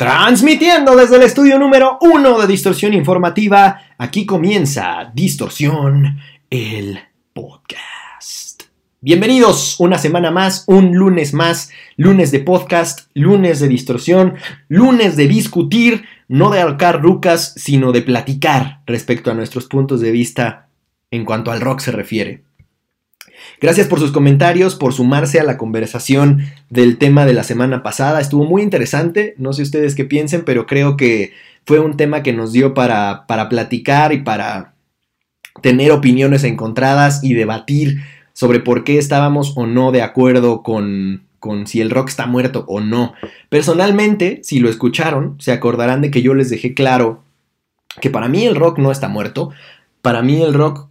Transmitiendo desde el estudio número uno de Distorsión Informativa, aquí comienza Distorsión, el podcast. Bienvenidos una semana más, un lunes más, lunes de podcast, lunes de distorsión, lunes de discutir, no de alcar rucas, sino de platicar respecto a nuestros puntos de vista en cuanto al rock se refiere. Gracias por sus comentarios, por sumarse a la conversación del tema de la semana pasada. Estuvo muy interesante, no sé ustedes qué piensen, pero creo que fue un tema que nos dio para, para platicar y para tener opiniones encontradas y debatir sobre por qué estábamos o no de acuerdo con, con si el rock está muerto o no. Personalmente, si lo escucharon, se acordarán de que yo les dejé claro que para mí el rock no está muerto. Para mí el rock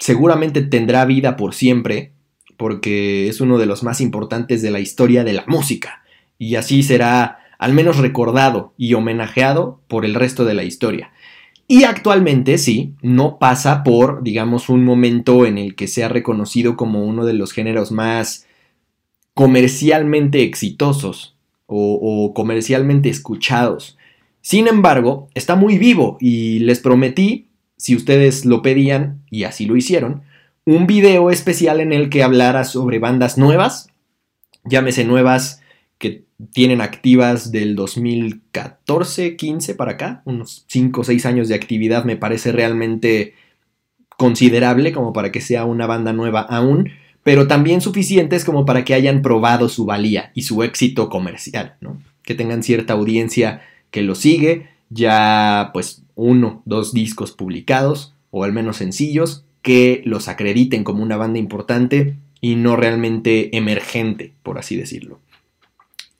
seguramente tendrá vida por siempre, porque es uno de los más importantes de la historia de la música, y así será al menos recordado y homenajeado por el resto de la historia. Y actualmente sí, no pasa por, digamos, un momento en el que sea reconocido como uno de los géneros más comercialmente exitosos o, o comercialmente escuchados. Sin embargo, está muy vivo y les prometí si ustedes lo pedían, y así lo hicieron, un video especial en el que hablara sobre bandas nuevas, llámese nuevas que tienen activas del 2014, 15 para acá, unos 5 o 6 años de actividad me parece realmente considerable como para que sea una banda nueva aún, pero también suficientes como para que hayan probado su valía y su éxito comercial, ¿no? que tengan cierta audiencia que lo sigue, ya pues uno, dos discos publicados, o al menos sencillos, que los acrediten como una banda importante y no realmente emergente, por así decirlo.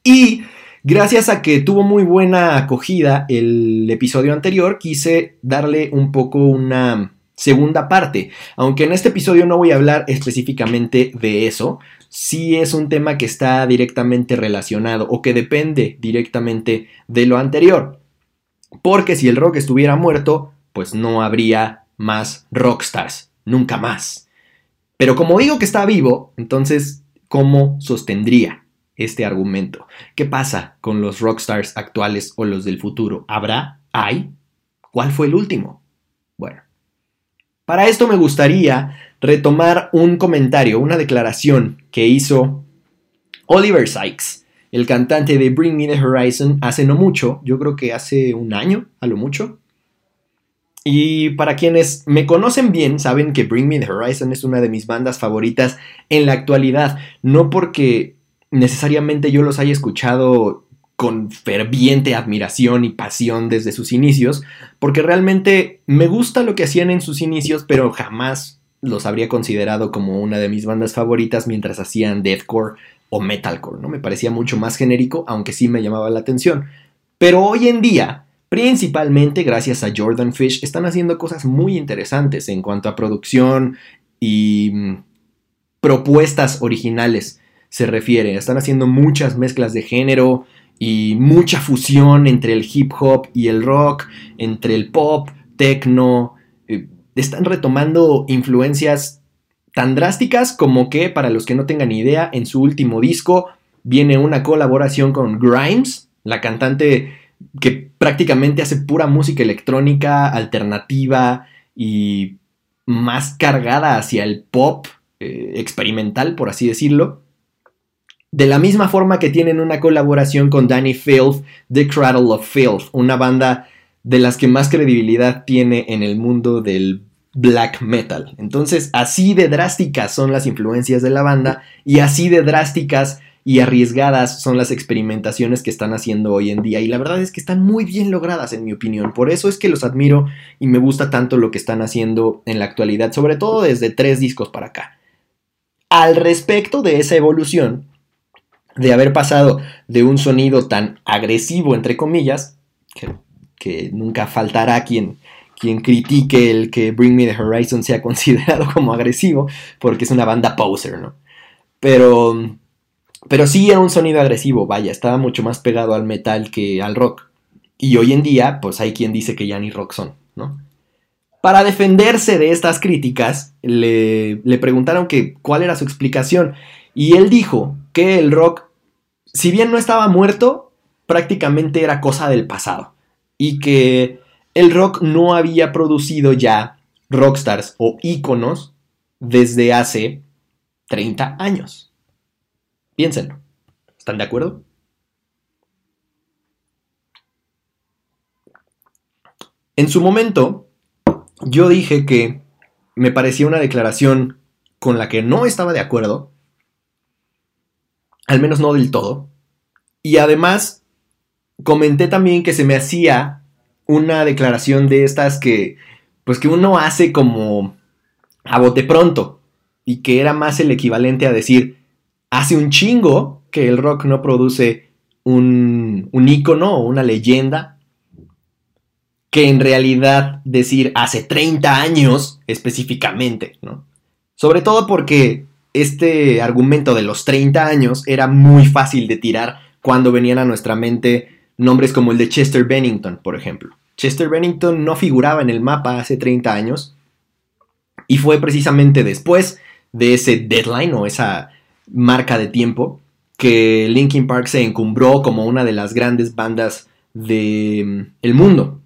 Y gracias a que tuvo muy buena acogida el episodio anterior, quise darle un poco una segunda parte. Aunque en este episodio no voy a hablar específicamente de eso, sí es un tema que está directamente relacionado o que depende directamente de lo anterior. Porque si el rock estuviera muerto, pues no habría más rockstars, nunca más. Pero como digo que está vivo, entonces, ¿cómo sostendría este argumento? ¿Qué pasa con los rockstars actuales o los del futuro? ¿Habrá? ¿Hay? ¿Cuál fue el último? Bueno, para esto me gustaría retomar un comentario, una declaración que hizo Oliver Sykes el cantante de Bring Me the Horizon hace no mucho, yo creo que hace un año, a lo mucho. Y para quienes me conocen bien, saben que Bring Me the Horizon es una de mis bandas favoritas en la actualidad, no porque necesariamente yo los haya escuchado con ferviente admiración y pasión desde sus inicios, porque realmente me gusta lo que hacían en sus inicios, pero jamás los habría considerado como una de mis bandas favoritas mientras hacían deathcore o metalcore, ¿no? Me parecía mucho más genérico, aunque sí me llamaba la atención. Pero hoy en día, principalmente gracias a Jordan Fish, están haciendo cosas muy interesantes en cuanto a producción y mm, propuestas originales se refiere. Están haciendo muchas mezclas de género y mucha fusión entre el hip hop y el rock, entre el pop, techno. Eh, están retomando influencias tan drásticas como que, para los que no tengan idea, en su último disco viene una colaboración con Grimes, la cantante que prácticamente hace pura música electrónica, alternativa y más cargada hacia el pop eh, experimental, por así decirlo. De la misma forma que tienen una colaboración con Danny Filth, The Cradle of Filth, una banda de las que más credibilidad tiene en el mundo del black metal. Entonces, así de drásticas son las influencias de la banda y así de drásticas y arriesgadas son las experimentaciones que están haciendo hoy en día y la verdad es que están muy bien logradas en mi opinión. Por eso es que los admiro y me gusta tanto lo que están haciendo en la actualidad, sobre todo desde tres discos para acá. Al respecto de esa evolución, de haber pasado de un sonido tan agresivo, entre comillas, que, nunca faltará quien, quien critique el que Bring Me the Horizon sea considerado como agresivo, porque es una banda poser, ¿no? Pero, pero sí era un sonido agresivo, vaya, estaba mucho más pegado al metal que al rock. Y hoy en día, pues hay quien dice que ya ni rock son, ¿no? Para defenderse de estas críticas, le, le preguntaron que cuál era su explicación. Y él dijo que el rock, si bien no estaba muerto, prácticamente era cosa del pasado y que el rock no había producido ya rockstars o íconos desde hace 30 años. Piénsenlo. ¿Están de acuerdo? En su momento, yo dije que me parecía una declaración con la que no estaba de acuerdo, al menos no del todo, y además comenté también que se me hacía una declaración de estas que, pues que uno hace como a bote pronto, y que era más el equivalente a decir, hace un chingo que el rock no produce un, un ícono o una leyenda, que en realidad decir hace 30 años específicamente, ¿no? Sobre todo porque este argumento de los 30 años era muy fácil de tirar cuando venían a nuestra mente nombres como el de Chester Bennington, por ejemplo. Chester Bennington no figuraba en el mapa hace 30 años y fue precisamente después de ese deadline o esa marca de tiempo que Linkin Park se encumbró como una de las grandes bandas del mm, mundo.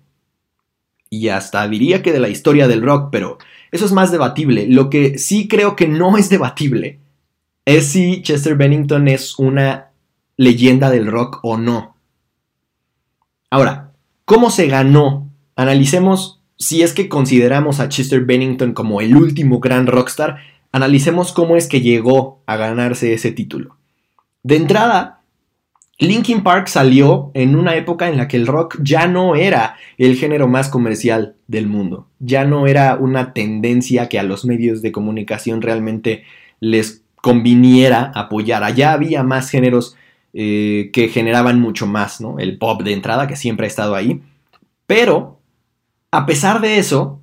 Y hasta diría que de la historia del rock, pero eso es más debatible. Lo que sí creo que no es debatible es si Chester Bennington es una leyenda del rock o no. Ahora, ¿cómo se ganó? Analicemos si es que consideramos a Chester Bennington como el último gran rockstar, analicemos cómo es que llegó a ganarse ese título. De entrada, Linkin Park salió en una época en la que el rock ya no era el género más comercial del mundo, ya no era una tendencia que a los medios de comunicación realmente les conviniera apoyar. Allá había más géneros eh, que generaban mucho más, ¿no? El pop de entrada, que siempre ha estado ahí. Pero, a pesar de eso,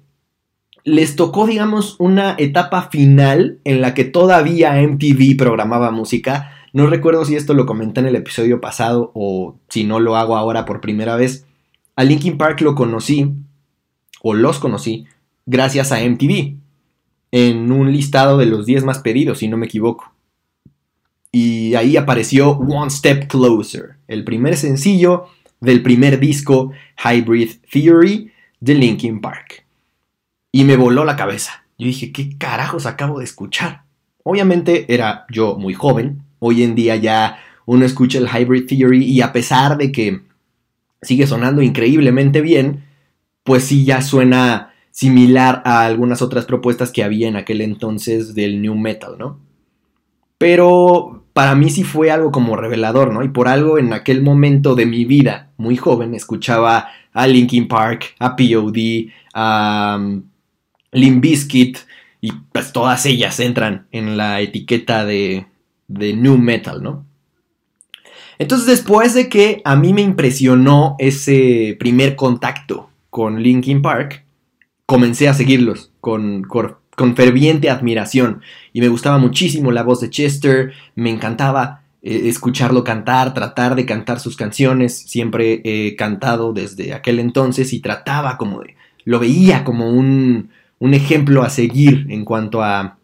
les tocó, digamos, una etapa final en la que todavía MTV programaba música no recuerdo si esto lo comenté en el episodio pasado o si no lo hago ahora por primera vez. A Linkin Park lo conocí, o los conocí, gracias a MTV, en un listado de los 10 más pedidos, si no me equivoco. Y ahí apareció One Step Closer, el primer sencillo del primer disco Hybrid Theory de Linkin Park. Y me voló la cabeza. Yo dije, ¿qué carajos acabo de escuchar? Obviamente era yo muy joven, Hoy en día ya uno escucha el Hybrid Theory y a pesar de que sigue sonando increíblemente bien, pues sí ya suena similar a algunas otras propuestas que había en aquel entonces del New Metal, ¿no? Pero para mí sí fue algo como revelador, ¿no? Y por algo en aquel momento de mi vida, muy joven, escuchaba a Linkin Park, a POD, a um, Bizkit, y pues todas ellas entran en la etiqueta de de new metal, ¿no? Entonces después de que a mí me impresionó ese primer contacto con Linkin Park, comencé a seguirlos con, con, ferviente admiración y me gustaba muchísimo la voz de Chester, me encantaba eh, escucharlo cantar, tratar de cantar sus canciones, siempre he cantado desde aquel entonces y trataba como de, lo veía como un, un ejemplo a seguir en cuanto a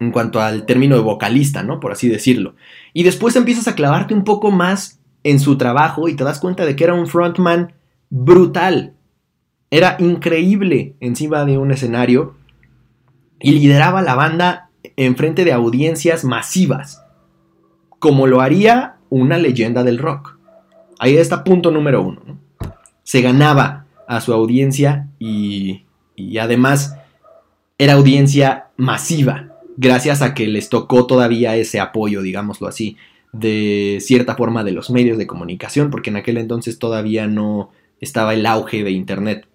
en cuanto al término de vocalista, ¿no? Por así decirlo. Y después empiezas a clavarte un poco más en su trabajo y te das cuenta de que era un frontman brutal. Era increíble encima de un escenario y lideraba la banda en frente de audiencias masivas, como lo haría una leyenda del rock. Ahí está punto número uno. ¿no? Se ganaba a su audiencia y, y además era audiencia masiva gracias a que les tocó todavía ese apoyo, digámoslo así, de cierta forma de los medios de comunicación, porque en aquel entonces todavía no estaba el auge de Internet.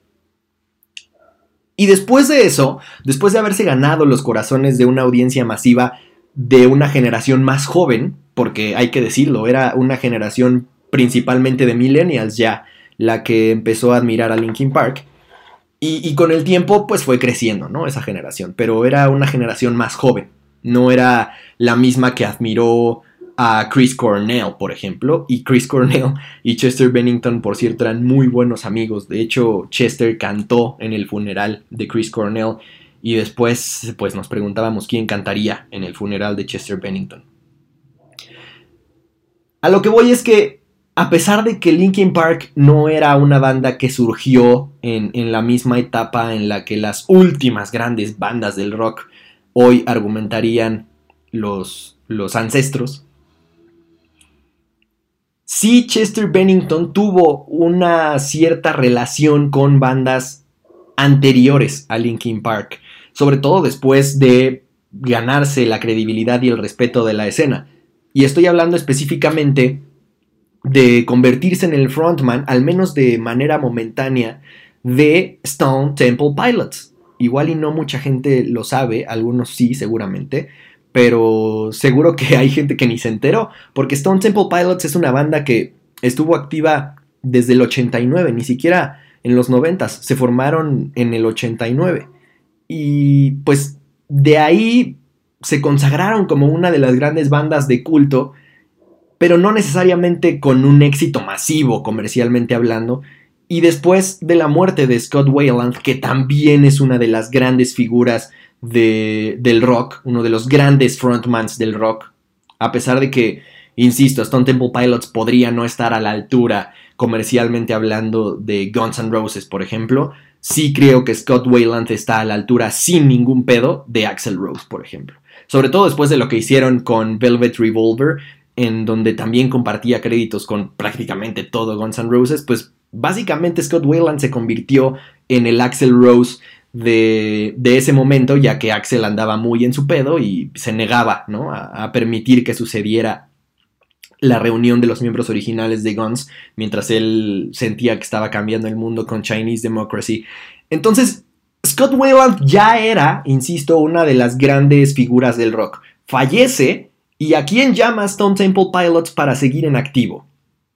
Y después de eso, después de haberse ganado los corazones de una audiencia masiva de una generación más joven, porque hay que decirlo, era una generación principalmente de millennials ya la que empezó a admirar a Linkin Park, y, con el tiempo, pues fue creciendo, ¿no? Esa generación. Pero era una generación más joven. No era la misma que admiró a Chris Cornell, por ejemplo. Y Chris Cornell y Chester Bennington, por cierto, eran muy buenos amigos. De hecho, Chester cantó en el funeral de Chris Cornell. Y después, pues nos preguntábamos quién cantaría en el funeral de Chester Bennington. A lo que voy es que a pesar de que Linkin Park no era una banda que surgió en, en, la misma etapa en la que las últimas grandes bandas del rock hoy argumentarían los, los ancestros, sí Chester Bennington tuvo una cierta relación con bandas anteriores a Linkin Park, sobre todo después de ganarse la credibilidad y el respeto de la escena. Y estoy hablando específicamente de convertirse en el frontman, al menos de manera momentánea, de Stone Temple Pilots. Igual y no mucha gente lo sabe, algunos sí seguramente, pero seguro que hay gente que ni se enteró, porque Stone Temple Pilots es una banda que estuvo activa desde el 89, ni siquiera en los 90, se formaron en el 89. Y pues de ahí se consagraron como una de las grandes bandas de culto, pero no necesariamente con un éxito masivo comercialmente hablando. Y después de la muerte de Scott Wayland, que también es una de las grandes figuras del rock, uno de los grandes frontmans del rock, a pesar de que, insisto, Stone Temple Pilots podría no estar a la altura comercialmente hablando de Guns N' Roses, por ejemplo, sí creo que Scott Wayland está a la altura sin ningún pedo de Axel Rose, por ejemplo. Sobre todo después de lo que hicieron con Velvet Revolver, en donde también compartía créditos con prácticamente todo Guns N' Roses, pues básicamente Scott Wayland se convirtió en el Axel Rose de, ese momento, ya que Axel andaba muy en su pedo y se negaba ¿no? a, permitir que sucediera la reunión de los miembros originales de Guns, mientras él sentía que estaba cambiando el mundo con Chinese Democracy. Entonces, Scott Weiland ya era, insisto, una de las grandes figuras del rock. Fallece y a quién llama Stone Temple Pilots para seguir en activo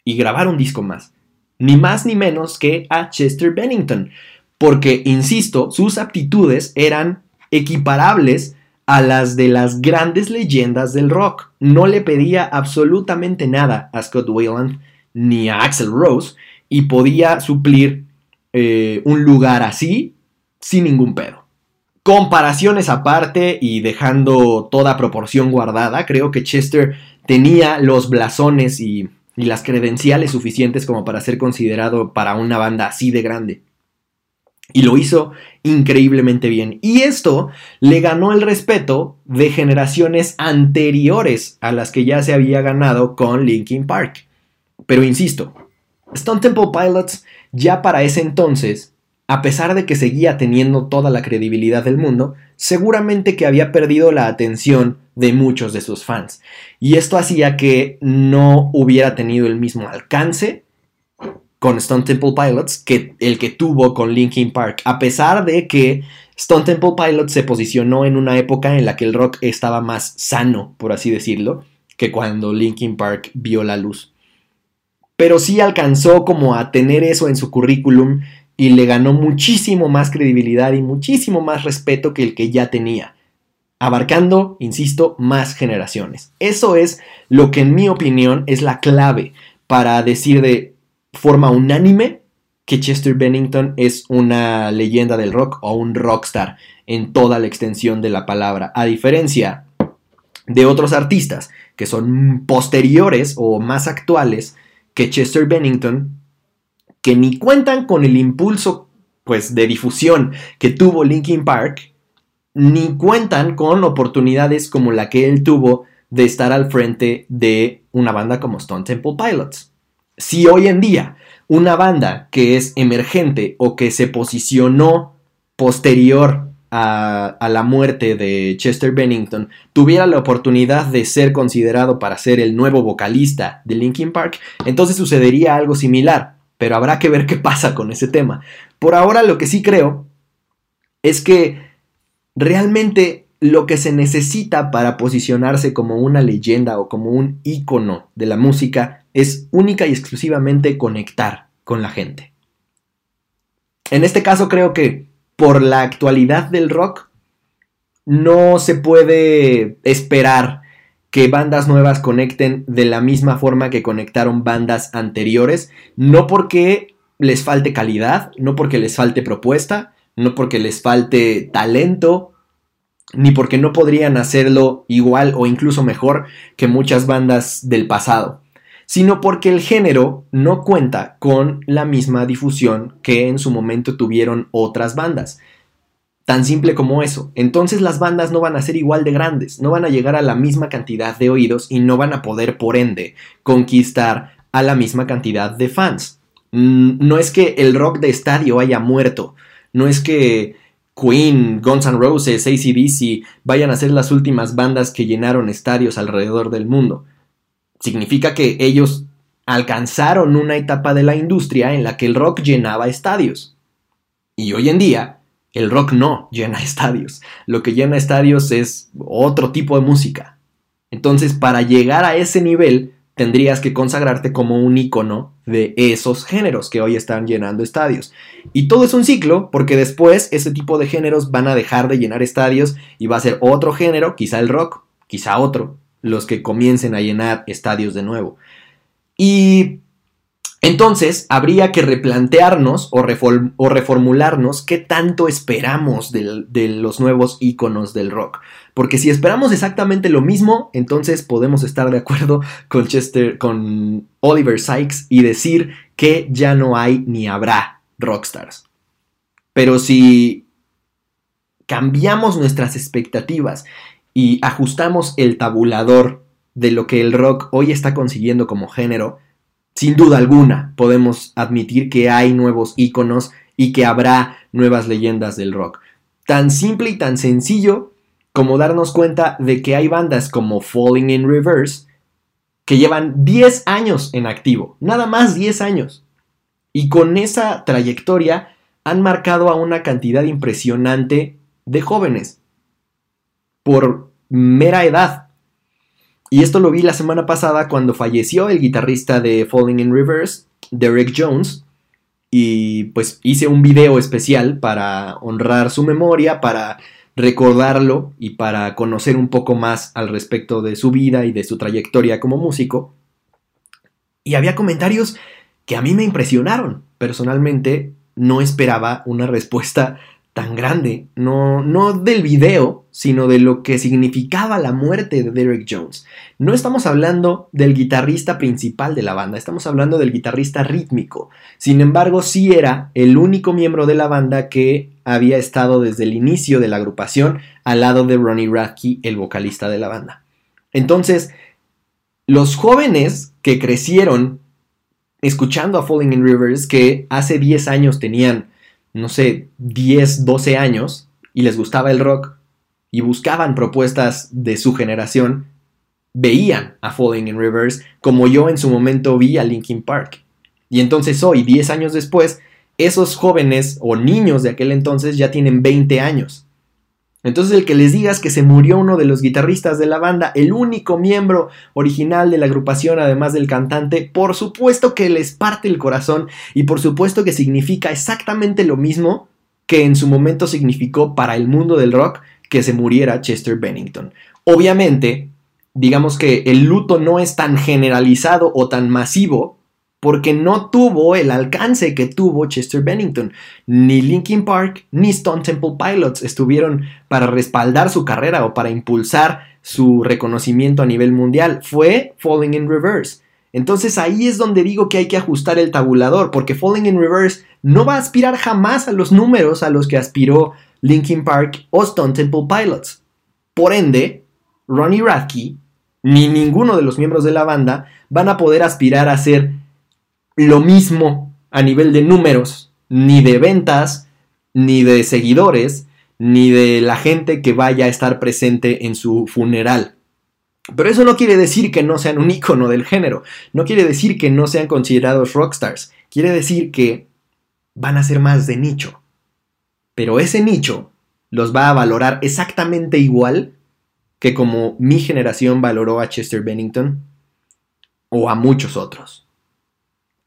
y grabar un disco más. Ni más ni menos que a Chester Bennington, porque, insisto, sus aptitudes eran equiparables a las de las grandes leyendas del rock. No le pedía absolutamente nada a Scott Weiland ni a Axel Rose y podía suplir eh, un lugar así sin ningún pedo. Comparaciones aparte y dejando toda proporción guardada, creo que Chester tenía los blasones y las credenciales suficientes como para ser considerado para una banda así de grande. Y lo hizo increíblemente bien. Y esto le ganó el respeto de generaciones anteriores a las que ya se había ganado con Linkin Park. Pero insisto, Stone Temple Pilots ya para ese entonces, a pesar de que seguía teniendo toda la credibilidad del mundo, seguramente que había perdido la atención de muchos de sus fans. Y esto hacía que no hubiera tenido el mismo alcance con Stone Temple Pilots que el que tuvo con Linkin Park, a pesar de que Stone Temple Pilots se posicionó en una época en la que el rock estaba más sano, por así decirlo, que cuando Linkin Park vio la luz. Pero sí alcanzó como a tener eso en su currículum y le ganó muchísimo más credibilidad y muchísimo más respeto que el que ya tenía, abarcando, insisto, más generaciones. Eso es lo que en mi opinión es la clave para decir de forma unánime que Chester Bennington es una leyenda del rock o un rockstar en toda la extensión de la palabra, a diferencia de otros artistas que son posteriores o más actuales que Chester Bennington, que ni cuentan con el impulso pues de difusión que tuvo Linkin Park, ni cuentan con oportunidades como la que él tuvo de estar al frente de una banda como Stone Temple Pilots. Si hoy en día una banda que es emergente o que se posicionó posterior a, la muerte de Chester Bennington tuviera la oportunidad de ser considerado para ser el nuevo vocalista de Linkin Park, entonces sucedería algo similar, pero habrá que ver qué pasa con ese tema. Por ahora lo que sí creo es que realmente lo que se necesita para posicionarse como una leyenda o como un ícono de la música es única y exclusivamente conectar con la gente. En este caso creo que por la actualidad del rock no se puede esperar que bandas nuevas conecten de la misma forma que conectaron bandas anteriores, no porque les falte calidad, no porque les falte propuesta, no porque les falte talento ni porque no podrían hacerlo igual o incluso mejor que muchas bandas del pasado, sino porque el género no cuenta con la misma difusión que en su momento tuvieron otras bandas. Tan simple como eso. Entonces las bandas no van a ser igual de grandes, no van a llegar a la misma cantidad de oídos y no van a poder, por ende, conquistar a la misma cantidad de fans. Mm, no es que el rock de estadio haya muerto, no es que Queen, Guns N' Roses, ACDC vayan a ser las últimas bandas que llenaron estadios alrededor del mundo. Significa que ellos alcanzaron una etapa de la industria en la que el rock llenaba estadios. Y hoy en día, el rock no llena estadios. Lo que llena estadios es otro tipo de música. Entonces, para llegar a ese nivel, tendrías que consagrarte como un icono de esos géneros que hoy están llenando estadios. Y todo es un ciclo, porque después ese tipo de géneros van a dejar de llenar estadios y va a ser otro género, quizá el rock, quizá otro, los que comiencen a llenar estadios de nuevo. Y entonces habría que replantearnos o, reformularnos qué tanto esperamos de los nuevos iconos del rock. Porque si esperamos exactamente lo mismo, entonces podemos estar de acuerdo con Chester, con Oliver Sykes y decir que ya no hay ni habrá rockstars. Pero si cambiamos nuestras expectativas y ajustamos el tabulador de lo que el rock hoy está consiguiendo como género, sin duda alguna podemos admitir que hay nuevos íconos y que habrá nuevas leyendas del rock. Tan simple y tan sencillo como darnos cuenta de que hay bandas como Falling in Reverse que llevan 10 años en activo, nada más 10 años. Y con esa trayectoria han marcado a una cantidad impresionante de jóvenes por mera edad. Y esto lo vi la semana pasada cuando falleció el guitarrista de Falling in Reverse, Derek Jones, y pues hice un video especial para honrar su memoria, para recordarlo y para conocer un poco más al respecto de su vida y de su trayectoria como músico. Y había comentarios que a mí me impresionaron. Personalmente no esperaba una respuesta tan grande, no, no del video, sino de lo que significaba la muerte de Derek Jones. No estamos hablando del guitarrista principal de la banda, estamos hablando del guitarrista rítmico. Sin embargo, sí era el único miembro de la banda que había estado desde el inicio de la agrupación al lado de Ronnie Radke, el vocalista de la banda. Entonces, los jóvenes que crecieron escuchando a Falling in Rivers, que hace 10 años tenían no sé, 10, 12 años y les gustaba el rock y buscaban propuestas de su generación, veían a Falling in Rivers como yo en su momento vi a Linkin Park. Y entonces hoy, 10 años después, esos jóvenes o niños de aquel entonces ya tienen 20 años. Entonces el que les digas que se murió uno de los guitarristas de la banda, el único miembro original de la agrupación además del cantante, por supuesto que les parte el corazón y por supuesto que significa exactamente lo mismo que en su momento significó para el mundo del rock que se muriera Chester Bennington. Obviamente, digamos que el luto no es tan generalizado o tan masivo porque no tuvo el alcance que tuvo Chester Bennington. Ni Linkin Park ni Stone Temple Pilots estuvieron para respaldar su carrera o para impulsar su reconocimiento a nivel mundial. Fue Falling in Reverse. Entonces ahí es donde digo que hay que ajustar el tabulador, porque Falling in Reverse no va a aspirar jamás a los números a los que aspiró Linkin Park o Stone Temple Pilots. Por ende, Ronnie Radke ni ninguno de los miembros de la banda van a poder aspirar a ser lo mismo a nivel de números, ni de ventas, ni de seguidores, ni de la gente que vaya a estar presente en su funeral. Pero eso no quiere decir que no sean un icono del género, no quiere decir que no sean considerados rockstars, quiere decir que van a ser más de nicho. Pero ese nicho los va a valorar exactamente igual que como mi generación valoró a Chester Bennington o a muchos otros.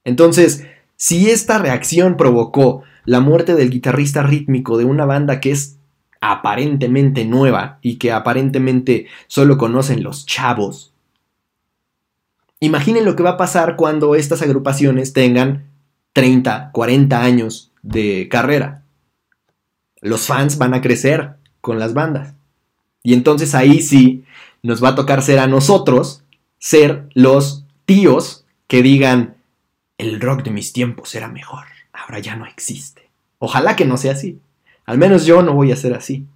Entonces, si esta reacción provocó la muerte del guitarrista rítmico de una banda que es aparentemente nueva y que aparentemente solo conocen los chavos, imaginen lo que va a pasar cuando estas agrupaciones tengan 30, 40 años de carrera. Los fans van a crecer con las bandas. Y entonces ahí sí nos va a tocar ser a nosotros, ser los tíos que digan, el rock de mis tiempos era mejor, ahora ya no existe. Ojalá que no sea así. Al menos yo no voy a ser así.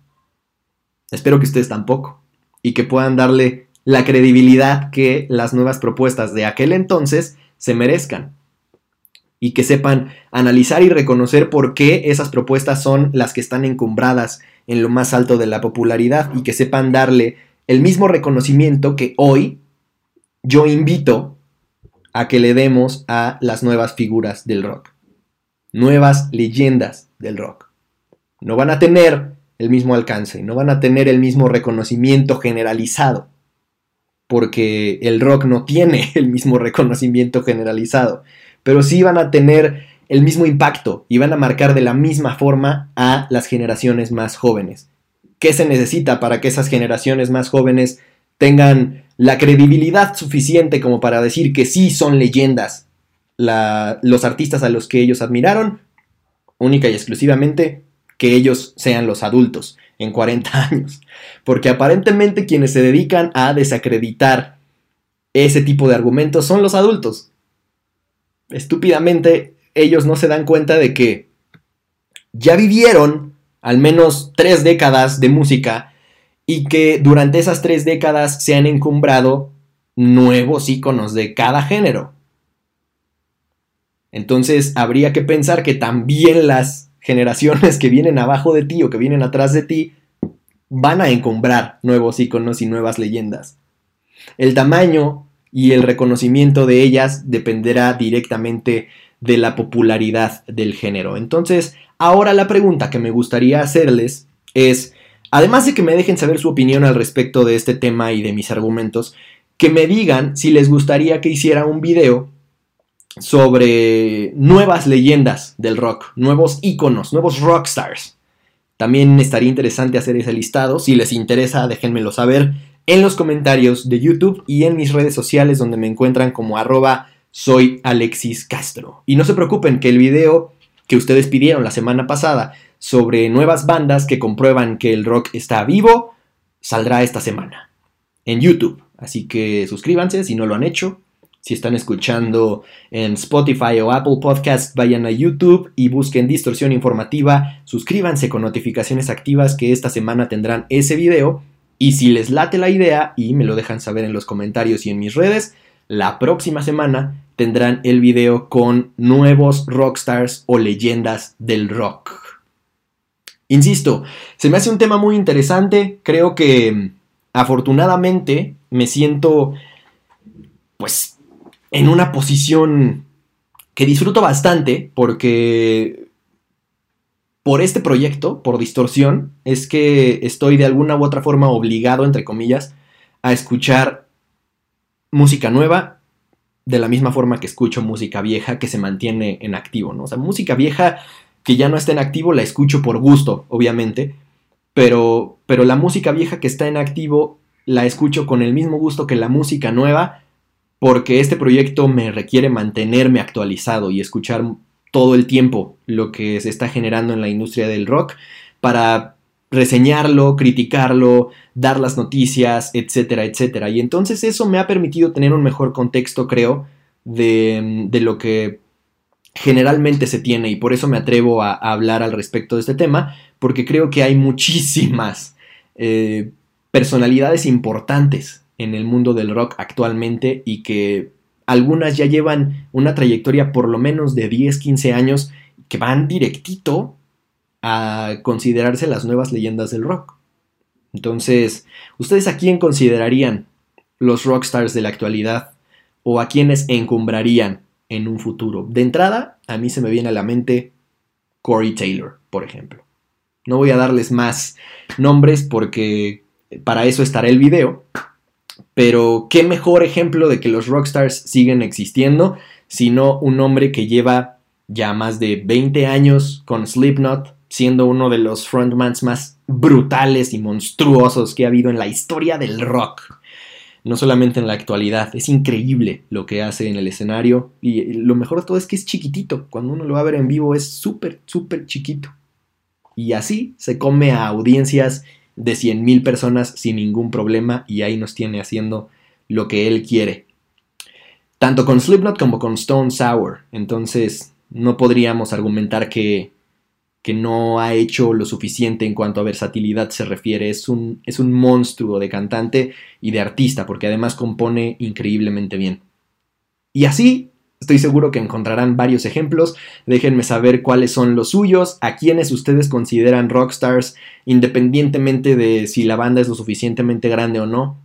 Espero que ustedes tampoco. Y que puedan darle la credibilidad que las nuevas propuestas de aquel entonces se merezcan. Y que sepan analizar y reconocer por qué esas propuestas son las que están encumbradas en lo más alto de la popularidad y que sepan darle el mismo reconocimiento que hoy yo invito a que le demos a las nuevas figuras del rock. Nuevas leyendas del rock. No van a tener el mismo alcance, no van a tener el mismo reconocimiento generalizado, porque el rock no tiene el mismo reconocimiento generalizado, pero sí van a tener el mismo impacto y van a marcar de la misma forma a las generaciones más jóvenes. ¿Qué se necesita para que esas generaciones más jóvenes tengan la credibilidad suficiente como para decir que sí son leyendas los artistas a los que ellos admiraron? Única y exclusivamente que ellos sean los adultos en 40 años. Porque aparentemente quienes se dedican a desacreditar ese tipo de argumentos son los adultos. Estúpidamente ellos no se dan cuenta de que ya vivieron al menos tres décadas de música y que durante esas tres décadas se han encumbrado nuevos íconos de cada género. Entonces habría que pensar que también las generaciones que vienen abajo de ti o que vienen atrás de ti van a encumbrar nuevos iconos y nuevas leyendas. El tamaño y el reconocimiento de ellas dependerá directamente de la popularidad del género. Entonces, ahora la pregunta que me gustaría hacerles es, además de que me dejen saber su opinión al respecto de este tema y de mis argumentos, que me digan si les gustaría que hiciera un video sobre nuevas leyendas del rock, nuevos íconos, nuevos rockstars. También estaría interesante hacer ese listado. Si les interesa, déjenmelo saber en los comentarios de YouTube y en mis redes sociales donde me encuentran como arroba soy Alexis Castro. Y no se preocupen que el video que ustedes pidieron la semana pasada sobre nuevas bandas que comprueban que el rock está vivo saldrá esta semana en YouTube. Así que suscríbanse si no lo han hecho. Si están escuchando en Spotify o Apple Podcast, vayan a YouTube y busquen Distorsión Informativa. Suscríbanse con notificaciones activas que esta semana tendrán ese video. Y si les late la idea y me lo dejan saber en los comentarios y en mis redes, la próxima semana tendrán el video con nuevos rockstars o leyendas del rock. Insisto, se me hace un tema muy interesante. Creo que afortunadamente me siento pues en una posición que disfruto bastante porque por este proyecto, por distorsión, es que estoy de alguna u otra forma obligado, entre comillas, a escuchar música nueva de la misma forma que escucho música vieja que se mantiene en activo, ¿no? O sea, música vieja que ya no está en activo la escucho por gusto, obviamente, pero, pero la música vieja que está en activo la escucho con el mismo gusto que la música nueva porque este proyecto me requiere mantenerme actualizado y escuchar todo el tiempo lo que se está generando en la industria del rock para reseñarlo, criticarlo, dar las noticias, etcétera, etcétera. Y entonces eso me ha permitido tener un mejor contexto, creo, de, lo que generalmente se tiene y por eso me atrevo a, hablar al respecto de este tema, porque creo que hay muchísimas eh, personalidades importantes en el mundo del rock actualmente y que algunas ya llevan una trayectoria por lo menos de 10, 15 años que van directito a considerarse las nuevas leyendas del rock. Entonces, ¿ustedes a quién considerarían los rockstars de la actualidad o a quiénes encumbrarían en un futuro? De entrada, a mí se me viene a la mente Corey Taylor, por ejemplo. No voy a darles más nombres porque para eso estará el video, pero qué mejor ejemplo de que los rockstars siguen existiendo, sino un hombre que lleva ya más de 20 años con Slipknot, siendo uno de los frontmans más brutales y monstruosos que ha habido en la historia del rock. No solamente en la actualidad, es increíble lo que hace en el escenario y lo mejor de todo es que es chiquitito, cuando uno lo va a ver en vivo es súper, súper chiquito. Y así se come a audiencias de 100.000 personas sin ningún problema y ahí nos tiene haciendo lo que él quiere. tanto con Slipknot como con Stone Sour. Entonces, no podríamos argumentar que, que no ha hecho lo suficiente en cuanto a versatilidad se refiere. Es un, es un monstruo de cantante y de artista, porque además compone increíblemente bien. Y así, estoy seguro que encontrarán varios ejemplos. Déjenme saber cuáles son los suyos, a quienes ustedes consideran rockstars, independientemente de si la banda es lo suficientemente grande o no.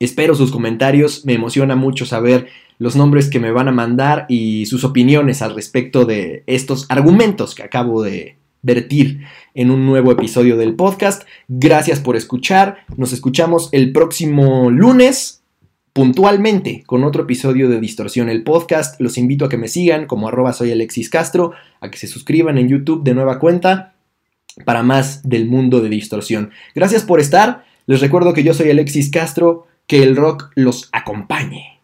Espero sus comentarios, me emociona mucho saber los nombres que me van a mandar y sus opiniones al respecto de estos argumentos que acabo de vertir en un nuevo episodio del podcast. Gracias por escuchar, nos escuchamos el próximo lunes puntualmente con otro episodio de Distorsión el podcast. Los invito a que me sigan como arroba soy Castro, a que se suscriban en YouTube de nueva cuenta para más del mundo de distorsión. Gracias por estar. Les recuerdo que yo soy Alexis Castro que el rock los acompañe.